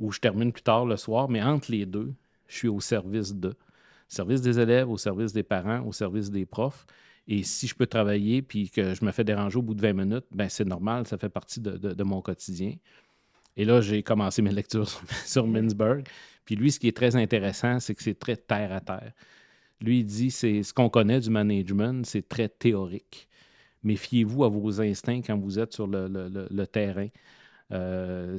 ou je termine plus tard le soir, mais entre les deux, je suis au service de. Service des élèves, au service des parents, au service des profs. Et si je peux travailler puis que je me fais déranger au bout de 20 minutes, ben c'est normal, ça fait partie de, mon quotidien. Et là, j'ai commencé mes lectures [LAUGHS] sur, sur. Puis lui, ce qui est très intéressant, c'est que c'est très terre à terre. Lui, il dit, c'est ce qu'on connaît du management, c'est très théorique. Méfiez-vous à vos instincts quand vous êtes sur le, terrain. Euh,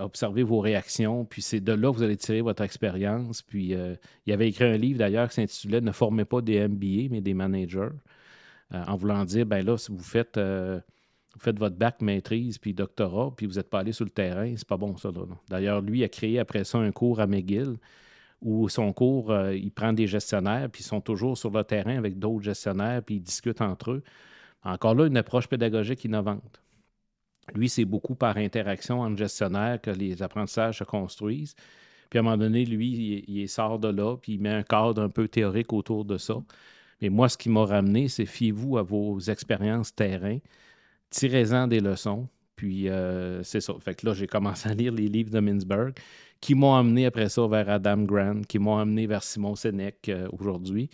observez vos réactions, puis c'est de là que vous allez tirer votre expérience. Puis euh, il avait écrit un livre d'ailleurs qui s'intitulait Ne formez pas des MBA, mais des managers, Euh, en voulant dire ben là, si vous faites, vous faites votre bac maîtrise puis doctorat, puis vous n'êtes pas allé sur le terrain, c'est pas bon ça. D'ailleurs, lui a créé après ça un cours à McGill où son cours, euh, il prend des gestionnaires, puis ils sont toujours sur le terrain avec d'autres gestionnaires, puis ils discutent entre eux. Encore là, une approche pédagogique innovante. Lui, c'est beaucoup par interaction entre gestionnaires que les apprentissages se construisent. Puis à un moment donné, lui, il sort de là, puis il met un cadre un peu théorique autour de ça. Mais moi, ce qui m'a ramené, c'est fiez-vous à vos expériences terrain, tirez-en des leçons, puis euh, c'est ça. Fait que là, j'ai commencé à lire les livres de Mintzberg qui m'ont amené après ça vers Adam Grant, qui m'ont amené vers Simon Sénèque euh, aujourd'hui.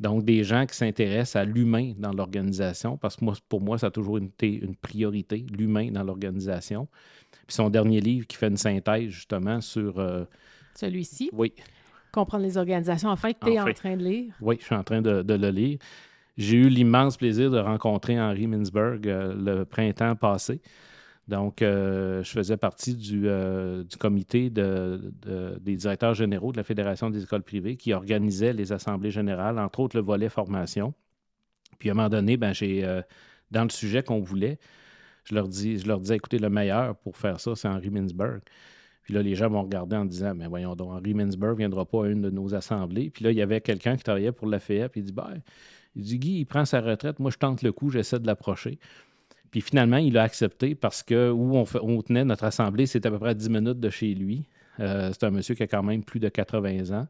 Donc, des gens qui s'intéressent à l'humain dans l'organisation, parce que moi, pour moi, ça a toujours été une priorité, l'humain dans l'organisation. Puis son dernier livre qui fait une synthèse justement sur. euh, Celui-ci, oui, comprendre les organisations. En fait, tu es Enfin. en train de lire. oui, je suis en train de, de le lire. J'ai eu l'immense plaisir de rencontrer Henri Mintzberg euh, le printemps passé. Donc, euh, je faisais partie du, euh, comité de- de- des directeurs généraux de la Fédération des écoles privées qui organisait les assemblées générales, entre autres le volet formation. Puis à un moment donné, ben, j'ai, euh, dans le sujet qu'on voulait, je leur, dis, je leur disais, écoutez, le meilleur pour faire ça, c'est Henri Mintzberg. Puis là, les gens m'ont regardé en disant, mais voyons donc, Henri Mintzberg ne viendra pas à une de nos assemblées. Puis là, il y avait quelqu'un qui travaillait pour la FEA, puis il dit, ben, il dit, Guy, il prend sa retraite, moi, je tente le coup, j'essaie de l'approcher. Puis finalement, il a accepté parce que où on, tenait notre assemblée, c'était à peu près à 10 minutes de chez lui. Euh, c'est un monsieur qui a quand même plus de 80 ans.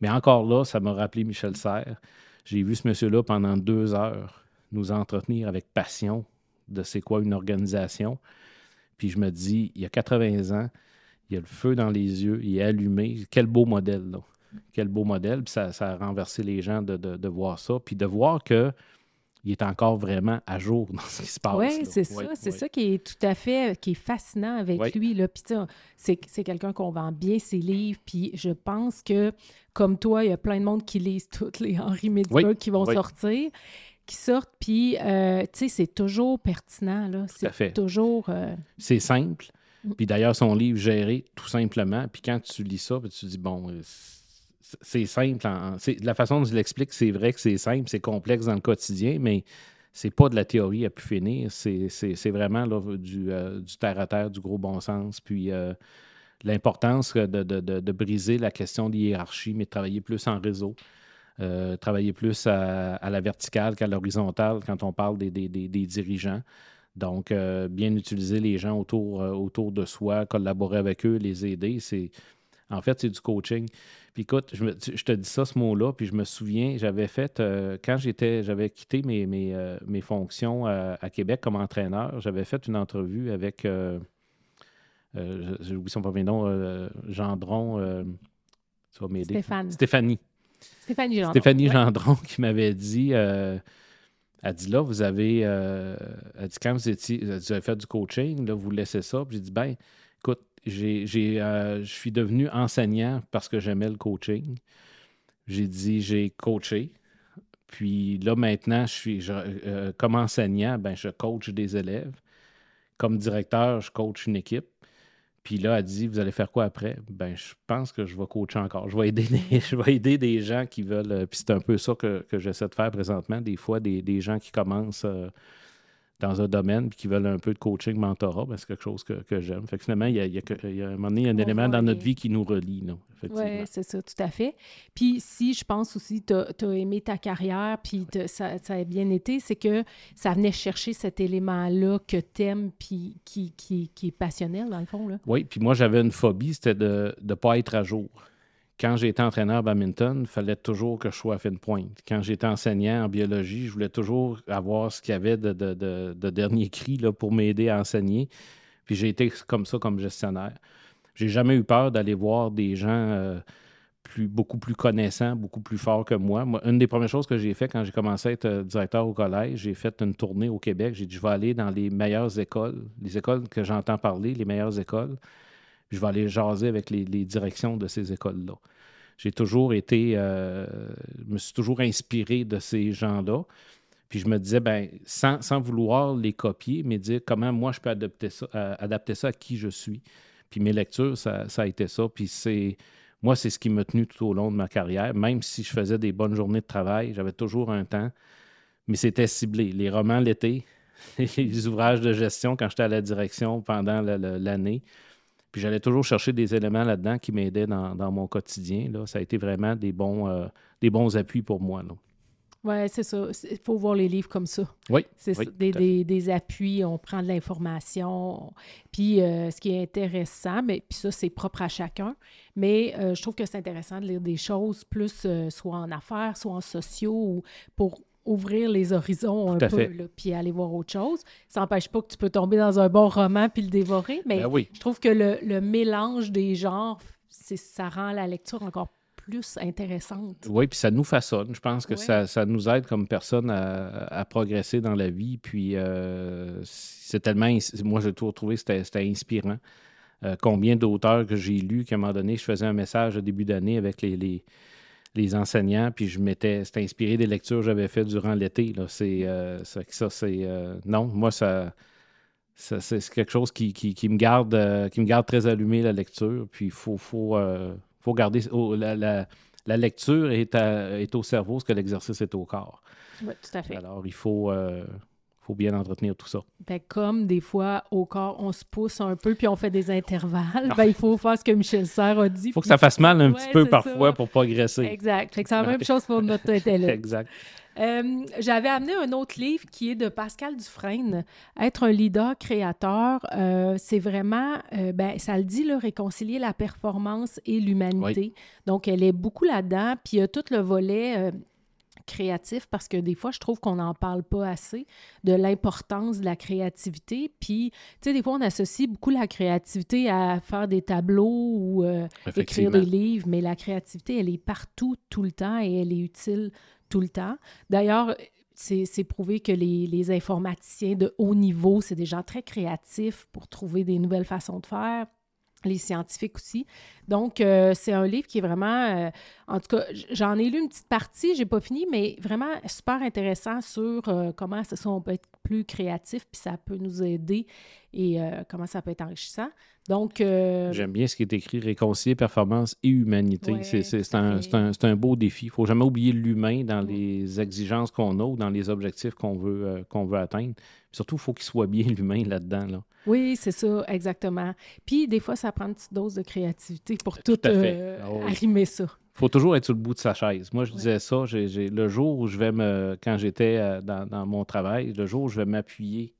Mais encore là, ça m'a rappelé Michel Serres. J'ai vu ce monsieur-là pendant deux heures nous entretenir avec passion de c'est quoi une organisation. Puis je me dis, il y a 80 ans, il a le feu dans les yeux, il est allumé. Quel beau modèle, là. Quel beau modèle. Puis ça, ça a renversé les gens de, de- de voir ça. Puis de voir que il est encore vraiment à jour [LAUGHS] dans ce qui se passe. Oui, c'est ça. C'est ça qui est tout à fait qui est fascinant avec lui. Là. Puis, tu c'est, c'est quelqu'un qu'on vend bien ses livres. Puis je pense que, comme toi, il y a plein de monde qui lisent [LAUGHS] toutes les Henri Midsburg Oui, qui vont sortir, qui sortent. Puis, euh, tu sais, c'est toujours pertinent. Là. C'est toujours. euh, C'est simple. Mm. Puis d'ailleurs, son livre géré tout simplement. Puis quand tu lis ça, puis tu te dis, bon, euh, c'est- simple. en- la façon dont il l'explique, c'est vrai que c'est simple, c'est complexe dans le quotidien, mais c'est pas de la théorie à pu finir. C'est vraiment là, du, euh, du terre à terre, du gros bon sens. Puis euh, l'importance de, de- de- briser la question de hiérarchie, mais de travailler plus en réseau. Euh, travailler plus à, la verticale qu'à l'horizontale quand on parle des, des- des- des dirigeants. Donc, bien utiliser les gens autour, autour de soi, collaborer avec eux, les aider, c'est en fait, c'est du coaching. Puis écoute, je, me- tu- je te dis ça, ce mot-là, puis je me souviens, j'avais fait, euh, quand j'étais, j'avais quitté mes, mes, euh, mes fonctions à, à Québec comme entraîneur, j'avais fait une entrevue avec, euh, euh, j'ai oublié son premier nom, euh, Gendron, euh, ça va m'aider. Stéphane. Stéphanie. Stéphanie Gendron. Stéphanie Ouais. Gendron qui m'avait dit, euh, elle dit là, vous avez, euh, elle dit quand vous étiez, vous avez fait du coaching, là, vous laissez ça. Puis j'ai dit, ben, euh, je suis devenu enseignant parce que j'aimais le coaching. J'ai dit, j'ai coaché. Puis là, maintenant, je suis, euh, comme enseignant, ben, je coach des élèves. Comme directeur, je coach une équipe. Puis là, elle dit, vous allez faire quoi après? Ben, je pense que je vais coacher encore. Je vais aider [LAUGHS] des, je vais aider des gens qui veulent. euh, Puis c'est un peu ça que, que j'essaie de faire présentement. Des fois, des, des gens qui commencent dans un domaine puis qui veulent un peu de coaching, mentorat, ben, c'est quelque chose que, que j'aime. Fait que finalement, il y a, il y a que- il y a un moment donné, il y a un On élément dans notre vie qui nous relie. Oui, c'est ça, tout à fait. Puis si je pense aussi, tu as, aimé ta carrière, puis ça, ça a bien été, c'est que ça venait chercher cet élément-là que tu aimes, puis qui, qui, qui est passionnel, dans le fond. Là. Oui, puis moi, j'avais une phobie, c'était de ne pas être à jour. Quand j'étais entraîneur badminton, il fallait toujours que je sois à fine pointe. Quand j'étais enseignant en biologie, je voulais toujours avoir ce qu'il y avait de, de- de- de dernier cri là, pour m'aider à enseigner. Puis j'ai été comme ça comme gestionnaire. J'ai jamais eu peur d'aller voir des gens euh, beaucoup plus connaissants, beaucoup plus forts que moi. Moi, Une des premières choses que j'ai fait quand j'ai commencé à être euh, directeur au collège, j'ai fait une tournée au Québec. J'ai dit, je vais aller dans les meilleures écoles, les écoles que j'entends parler, les meilleures écoles. Je vais aller jaser avec les, directions de ces écoles-là. J'ai toujours été, euh, je me suis toujours inspiré de ces gens-là. Puis je me disais, ben, sans, sans vouloir les copier, mais dire comment moi je peux adapter ça, euh, adapter ça à qui je suis. Puis mes lectures, ça, ça a été ça. Puis c'est, moi, c'est ce qui m'a tenu tout au long de ma carrière. Même si je faisais des bonnes journées de travail, j'avais toujours un temps, mais c'était ciblé. Les romans l'été, [LAUGHS] les ouvrages de gestion quand j'étais à la direction pendant l'année. Puis j'allais toujours chercher des éléments là-dedans qui m'aidaient dans, dans mon quotidien. Là. Ça a été vraiment des bons, euh, des bons appuis pour moi. là. Oui, c'est ça. Il faut voir les livres comme ça. Oui, C'est oui, ça, des, des- des appuis, on prend de l'information. Puis euh, ce qui est intéressant, mais puis ça, c'est propre à chacun, mais euh, je trouve que c'est intéressant de lire des choses plus euh, soit en affaires, soit en sociaux, ou pour ouvrir les horizons un Tout peu, là, puis aller voir autre chose. Ça n'empêche pas que tu peux tomber dans un bon roman puis le dévorer, mais Ben oui. je trouve que le, le mélange des genres, ça rend la lecture encore plus intéressante. Oui, puis ça nous façonne. Je pense que Ouais. ça, ça nous aide comme personne à, à progresser dans la vie. Puis euh, c'est tellement. Moi, j'ai toujours trouvé que c'était c'était inspirant. Euh, combien d'auteurs que j'ai lus qu'à un moment donné, je faisais un message au début d'année avec les, les, les enseignants, puis je m'étais. C'était inspiré des lectures que j'avais faites durant l'été. C'est euh, ça, ça, c'est. euh, non, moi, ça. ça- c'est quelque chose qui, qui- qui me garde, euh, qui me garde très allumé, la lecture. Puis il faut, faut, faut garder. oh, la, la- la lecture est, à- est au cerveau, ce que l'exercice est au corps. Oui, tout à fait. Alors, il faut, faut bien entretenir tout ça. Ben, comme des fois, au corps, on se pousse un peu puis on fait des intervalles, ben, il faut faire ce que Michel Serres a dit. Il faut que ça fasse mal un Ouais, petit peu parfois ça. pour progresser. Exact. Fait que c'est la même chose pour notre intellect. [LAUGHS] Exact. Euh, J'avais amené un autre livre qui est de Pascal Dufresne, Être un leader créateur. euh, c'est vraiment, euh, ben, ça le dit, là, réconcilier la performance et l'humanité. Donc, elle est beaucoup là-dedans. Puis, il y a tout le volet créatif parce que des fois, je trouve qu'on n'en parle pas assez de l'importance de la créativité. Puis, tu sais, des fois, on associe beaucoup la créativité à faire des tableaux ou euh, écrire des livres, mais la créativité, elle est partout, tout le temps, et elle est utile tout le temps. D'ailleurs, c'est c'est prouvé que les, les informaticiens de haut niveau, c'est des gens très créatifs pour trouver des nouvelles façons de faire. Les scientifiques aussi. Donc, euh, c'est un livre qui est vraiment, euh, en tout cas, j'en ai lu une petite partie, j'ai pas fini, mais vraiment super intéressant sur euh, comment ça, on peut être plus créatif, puis ça peut nous aider et comment ça peut être enrichissant. Donc, J'aime bien ce qui est écrit réconcilier performance et humanité. Ouais, C'est- un, beau défi. Il faut jamais oublier l'humain dans les exigences qu'on a ou dans les objectifs qu'on veut, qu'on veut atteindre. Puis surtout, il faut qu'il soit bien [LAUGHS] l'humain là-dedans. Là. Oui, c'est ça, exactement. Puis des fois, ça prend une petite dose de créativité pour tout, euh, Ah arrimer ça. faut toujours être sur le bout de sa chaise. Moi, je Ouais. disais ça, le jour où je vais me, quand j'étais euh, dans, dans mon travail, le jour où je vais m'appuyer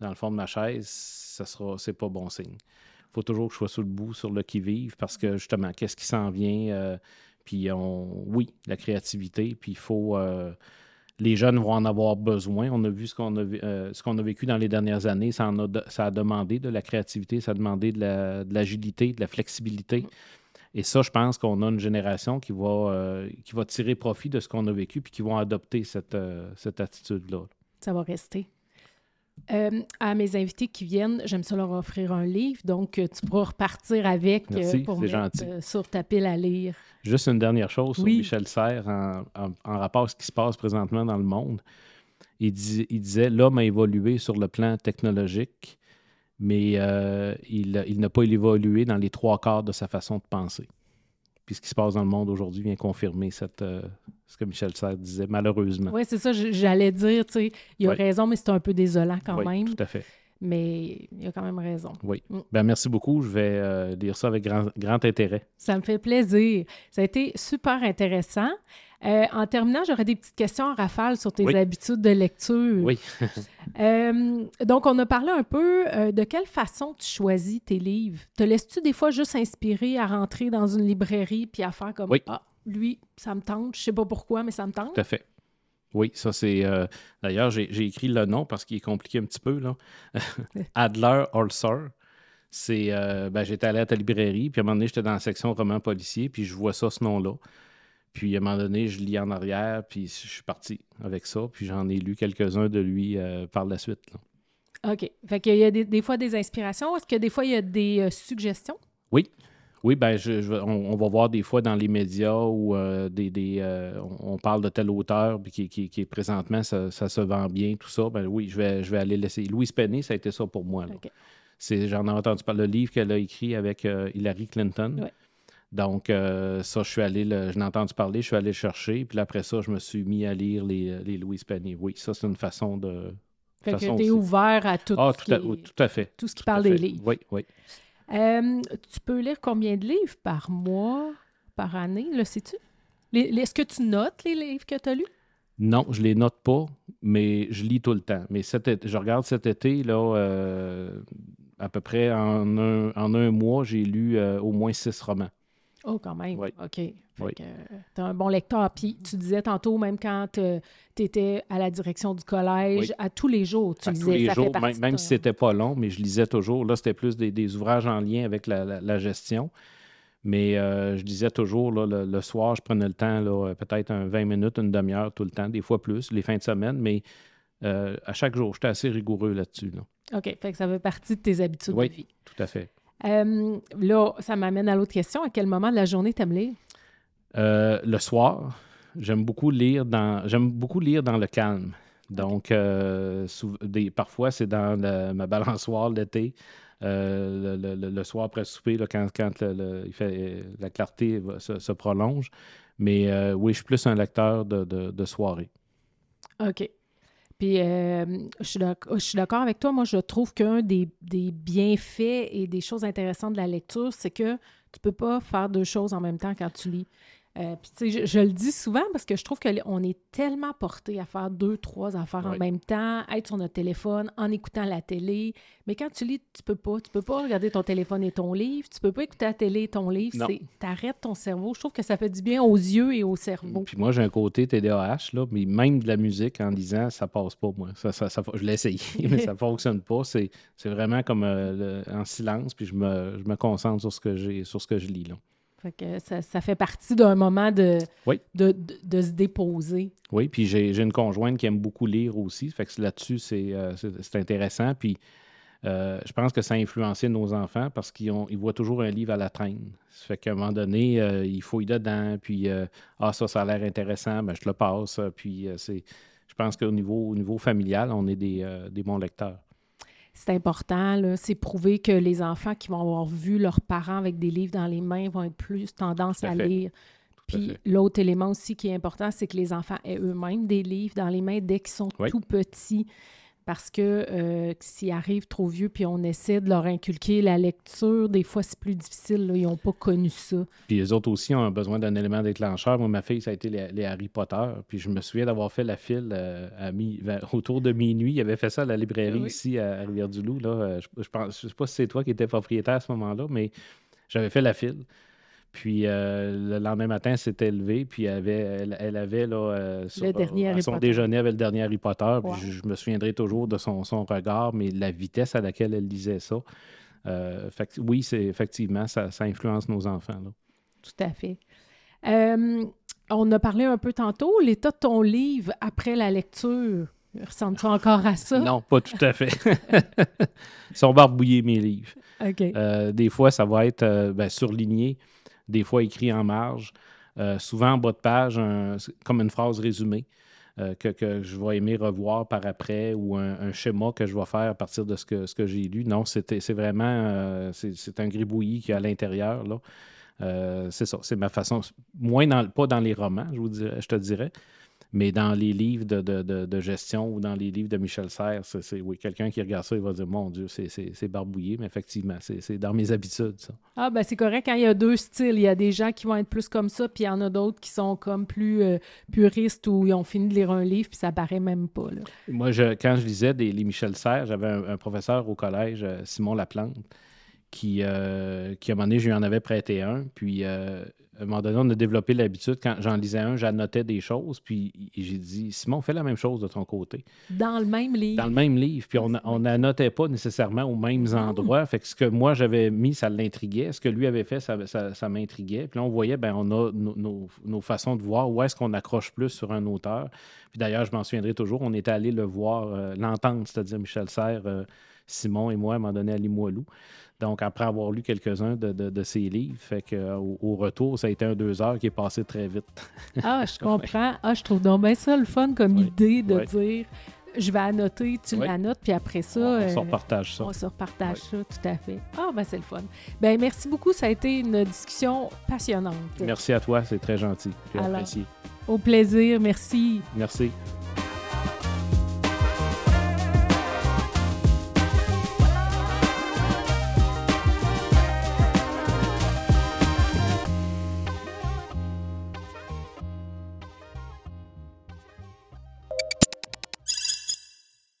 dans le fond de ma chaise, ça sera, c'est pas bon signe. Il faut toujours que je sois sur le bout, sur le qui-vive, parce que justement, qu'est-ce qui s'en vient? euh, puis on, oui, la créativité, puis il faut, euh, les jeunes vont en avoir besoin. On a vu ce qu'on a, euh, ce qu'on a vécu dans les dernières années, ça, en a, de- ça a demandé de la créativité, ça a demandé de, la- de l'agilité, de la flexibilité. Et ça, je pense qu'on a une génération qui va, euh, qui va tirer profit de ce qu'on a vécu puis qui vont adopter cette, euh, cette attitude-là. Ça va rester. Euh, à mes invités qui viennent, j'aime ça leur offrir un livre, donc euh, tu pourras repartir avec euh, Merci, pour mettre gentil. sur ta pile à lire. Juste une dernière chose sur. Michel Serres en, en- en rapport à ce qui se passe présentement dans le monde. Il, dis- il disait l'homme a évolué sur le plan technologique, mais euh, il, il n'a pas évolué dans les trois quarts de sa façon de penser. Puis ce qui se passe dans le monde aujourd'hui vient confirmer cette, euh, ce que Michel Serres disait, malheureusement. Oui, c'est ça, j'allais dire, tu sais, il a raison, mais c'est un peu désolant quand Oui, même, tout à fait. mais il a quand même raison. Oui. Mm. Ben, merci beaucoup. Je vais euh, lire ça avec grand, grand intérêt. Ça me fait plaisir. Ça a été super intéressant. Euh, en terminant, j'aurais des petites questions en rafale sur tes Oui. habitudes de lecture. Oui. [LAUGHS] Euh, donc, on a parlé un peu euh, de quelle façon tu choisis tes livres. Te laisses-tu des fois juste inspirer à rentrer dans une librairie puis à faire comme Oui. Ah, lui, ça me tente. Je sais pas pourquoi, mais ça me tente. Tout à fait. Oui, ça c'est. euh, D'ailleurs, j'ai écrit le nom parce qu'il est compliqué un petit peu. là. [LAUGHS] Adler Holzer. C'est. euh, ben, J'étais allé à ta librairie, puis à un moment donné, j'étais dans la section roman policier, puis je vois ça, ce nom-là. Puis à un moment donné, je lis en arrière, puis je suis parti avec ça, puis j'en ai lu quelques-uns de lui euh, par la suite. là. OK. Fait qu'il y a des, des fois des inspirations. Est-ce que des fois, il y a des euh, suggestions? Oui. Oui, ben, je, on, on va voir des fois dans les médias où euh, des, des, on parle de tel auteur puis qui, qui, qui est présentement, ça, ça se vend bien, tout ça. Ben oui, je vais, je vais aller laisser. Louise Penny, ça a été ça pour moi. là. OK. C'est, j'en ai entendu parler, le livre qu'elle a écrit avec Hillary Clinton. Ouais. Donc, euh, ça, je suis allé, le, je l'ai entendu parler, je suis allé le chercher. Puis après ça, je me suis mis à lire les, les Louise Penny. Oui, ça, c'est une façon de. Fait que façon tu es aussi. ouvert à tout, Ah, ce, tout à, qui oui, tout à fait. tout ce qui Tout parle des livres. Oui, oui. Euh, tu peux lire combien de livres par mois, par année, le sais-tu? Est-ce que tu notes les livres que tu as lus? Non, je les note pas, mais je lis tout le temps. Mais cet été- je regarde cet été, là, euh, à peu près en un, en un mois, j'ai lu euh, au moins six romans. Oh, quand même. Oui. OK. Oui. que tu un bon lecteur. Puis tu disais tantôt, même quand tu étais à la direction du collège, Oui. à tous les jours, tu À lisais. tous les ça fait jours, partie même, de si c'était pas long, mais je lisais toujours. Là, c'était plus des, des ouvrages en lien avec la, la- la gestion. Mais euh, je disais toujours, là, le, le soir, je prenais le temps, euh, peut-être un 20 minutes, une demi-heure tout le temps, des fois plus, les fins de semaine, mais euh, à chaque jour, j'étais assez rigoureux là-dessus. là. OK, fait que ça fait partie de tes habitudes Oui. de vie. Tout à fait. Euh, là, ça m'amène à l'autre question. À quel moment de la journée t'aimes lire? Euh, le soir, j'aime beaucoup lire dans j'aime beaucoup lire dans le calme. Donc, euh, des- parfois, c'est dans le- ma balançoire l'été. euh, le, le- le soir après souper, là, quand, quand le- le- il fait, la clarté va- se, se prolonge. Mais euh, oui, je suis plus un lecteur de, de- de soirée. OK. Puis, euh, je suis d'accord avec toi. Moi, je trouve qu'un des, des bienfaits et des choses intéressantes de la lecture, c'est que tu peux pas faire deux choses en même temps quand tu lis. Euh, puis, tu sais, je, je le dis souvent parce que je trouve qu'on est tellement porté à faire deux, trois affaires en même temps, être sur notre téléphone, en écoutant la télé. Mais quand tu lis, tu peux pas. Tu peux pas regarder ton téléphone et ton livre. Tu peux pas écouter la télé et ton livre. T'arrêtes ton cerveau. Je trouve que ça fait du bien aux yeux et au cerveau. Puis moi, j'ai un côté TDAH, là, mais même de la musique en lisant, ça passe pas, moi. Ça, ça, ça- je l'ai essayé, [LAUGHS] mais ça [LAUGHS] fonctionne pas. C'est, c'est vraiment comme euh, le- en silence, puis je me, je me concentre sur ce que j'ai, sur ce que je lis. Là. Fait que ça, ça fait partie d'un moment de, Oui. de, de, de se déposer. Oui, puis j'ai, une conjointe qui aime beaucoup lire aussi. Fait que là-dessus, c'est, euh, c'est, intéressant. Puis euh, je pense que ça a influencé nos enfants parce qu'ils ont, ils voient toujours un livre à la traîne. Ça fait qu'à un moment donné, euh, ils fouillent dedans, puis euh, ah, ça, ça a l'air intéressant, ben, je te le passe. Puis c'est, je pense qu'au niveau, au niveau familial, on est des, des bons lecteurs. C'est important. C'est prouvé que les enfants qui vont avoir vu leurs parents avec des livres dans les mains vont être plus tendance à lire. Puis l'autre élément aussi qui est important, c'est que les enfants aient eux-mêmes des livres dans les mains dès qu'ils sont Oui. tout petits. Parce que euh, s'ils arrivent trop vieux, puis on essaie de leur inculquer la lecture, des fois c'est plus difficile. là. Ils n'ont pas connu ça. Puis les autres aussi ont besoin d'un élément déclencheur. Moi, ma fille, ça a été les, les Harry Potter. Puis je me souviens d'avoir fait la file euh, à mi- autour de minuit. Il avait fait ça à la librairie Oui. ici à, Rivière-du-Loup. Là. Euh, Je, je pense, je sais pas si c'est toi qui étais propriétaire à ce moment-là, mais j'avais fait la file. Puis euh, le lendemain matin, s'était levé, puis elle avait, elle, elle avait là, euh, sur- Harry son déjeuner avec le dernier Harry Potter. Puis je, je me souviendrai toujours de son, son regard, mais la vitesse à laquelle elle lisait ça. Euh, fait oui, c'est effectivement, ça, ça influence nos enfants. Là. Tout à fait. Euh, on a parlé un peu tantôt, l'état de ton livre après la lecture. Ressemble-tu encore à ça? Non, pas tout à fait. [LAUGHS] Ils sont barbouillés, mes livres. Euh, des fois, ça va être euh, ben, surligné, des fois écrit en marge, euh, souvent en bas de page, comme une phrase résumée euh, que, je vais aimer revoir par après ou un, schéma que je vais faire à partir de ce que, j'ai lu. Non, c'est vraiment euh, c'est un gribouillis qui est à l'intérieur. c'est ça, c'est ma façon. Moins dans, pas dans les romans, je, vous dirais, je te dirais, mais dans les livres de, de- de- de gestion ou dans les livres de Michel Serres, c'est, oui, quelqu'un qui regarde ça, il va dire Mon Dieu, c'est, barbouillé, mais effectivement, c'est, dans mes habitudes, ça. Ah, ben c'est correct quand il y a deux styles. Il y a des gens qui vont être plus comme ça, puis il y en a d'autres qui sont comme plus euh, puristes où ils ont fini de lire un livre, puis ça paraît même pas. Là. Moi, je, quand je lisais des, les Michel Serres, j'avais un, un professeur au collège, euh, Simon Laplante, qui, euh, qui, à un moment donné, je lui en avais prêté un. Puis, euh, à un moment donné, on a développé l'habitude, quand j'en lisais un, j'annotais des choses. Puis, j'ai dit, Simon, fais la même chose de ton côté. Dans le même livre. Dans le même livre. Puis, on n'annotait pas nécessairement aux mêmes endroits. Fait que ce que moi, j'avais mis, ça l'intriguait. Ce que lui avait fait, ça, ça, ça m'intriguait. Puis là, on voyait, ben on a nos, nos- nos façons de voir où est-ce qu'on accroche plus sur un auteur. Puis d'ailleurs, je m'en souviendrai toujours, on était allé le voir, euh, l'entendre, c'est-à-dire Michel Serres, euh, Simon et moi, à un moment donné, à Limoilou. Donc, après avoir lu quelques-uns de, de- de ses livres, fait que, euh, au, au retour, ça a été un deux heures qui est passé très vite. Ah, je [LAUGHS] comprends. Ah, je trouve donc bien ça le fun comme idée de dire je vais annoter, tu Oui. l'annotes, puis après ça. on euh, se repartage ça. On se repartage ça, tout à fait. Ah, ben c'est le fun. Ben merci beaucoup, ça a été une discussion passionnante. Merci à toi, c'est très gentil. J'ai apprécié. Au plaisir, merci. Merci.